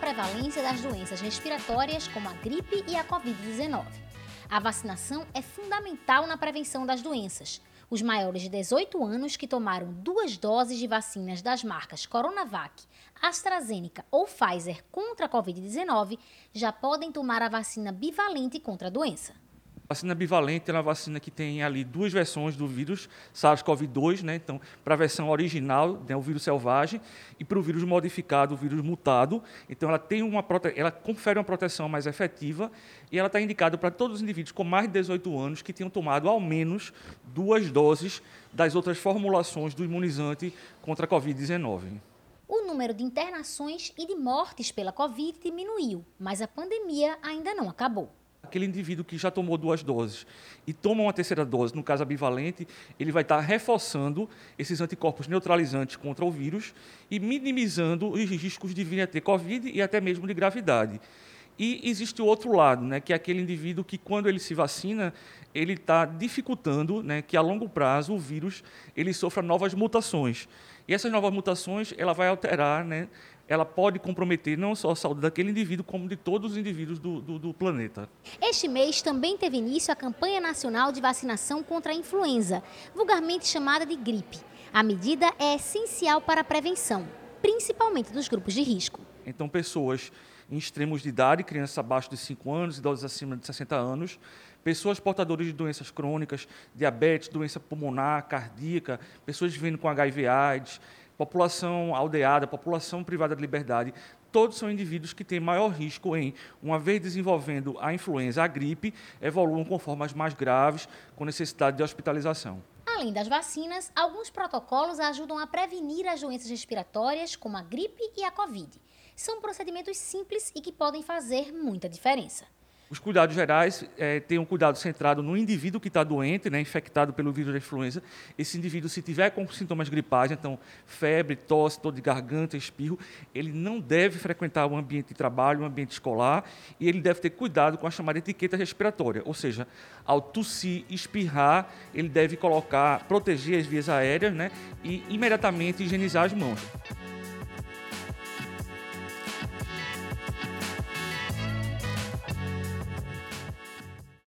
prevalência das doenças respiratórias como a gripe e a Covid-19. A vacinação é fundamental na prevenção das doenças. Os maiores de 18 anos que tomaram duas doses de vacinas das marcas Coronavac, AstraZeneca ou Pfizer contra a Covid-19 já podem tomar a vacina bivalente contra a doença. A vacina bivalente é uma vacina que tem ali duas versões do vírus SARS-CoV-2, né? Então, para a versão original, né, o vírus selvagem, e para o vírus modificado, o vírus mutado. Então, ela tem uma prote... ela confere uma proteção mais efetiva e ela está indicada para todos os indivíduos com mais de 18 anos que tenham tomado ao menos duas doses das outras formulações do imunizante contra a Covid-19 o número de internações e de mortes pela Covid diminuiu, mas a pandemia ainda não acabou aquele indivíduo que já tomou duas doses e toma uma terceira dose, no caso bivalente, ele vai estar reforçando esses anticorpos neutralizantes contra o vírus e minimizando os riscos de vir a ter Covid e até mesmo de gravidade. E existe o outro lado, né, que é aquele indivíduo que, quando ele se vacina, ele está dificultando né, que, a longo prazo, o vírus ele sofra novas mutações. E essas novas mutações ela vai alterar né, ela pode comprometer não só a saúde daquele indivíduo, como de todos os indivíduos do, do, do, planeta. Este mês também teve início a campanha nacional de vacinação contra a influenza, vulgarmente chamada de gripe. A medida é essencial para a prevenção, principalmente dos grupos de risco. Então, pessoas em extremos de idade, crianças abaixo de 5 anos, idosos acima de 60 anos, pessoas portadoras de doenças crônicas, diabetes, doença pulmonar, cardíaca, pessoas vivendo com HIV/AIDS, população aldeada, população privada de liberdade, todos são indivíduos que têm maior risco em, uma vez desenvolvendo a influenza, a gripe, evoluam com formas mais graves, com necessidade de hospitalização. Além das vacinas, alguns protocolos ajudam a prevenir as doenças respiratórias, como a gripe e a Covid. São procedimentos simples e que podem fazer muita diferença. Os cuidados gerais é, têm um cuidado centrado no indivíduo que está doente, né, infectado pelo vírus da influenza. Esse indivíduo, se tiver com sintomas gripais, então febre, tosse, dor de garganta, espirro, ele não deve frequentar o ambiente de trabalho, o ambiente escolar, e ele deve ter cuidado com a chamada etiqueta respiratória, ou seja, ao tossir, espirrar, ele deve colocar, proteger as vias aéreas né, e imediatamente higienizar as mãos.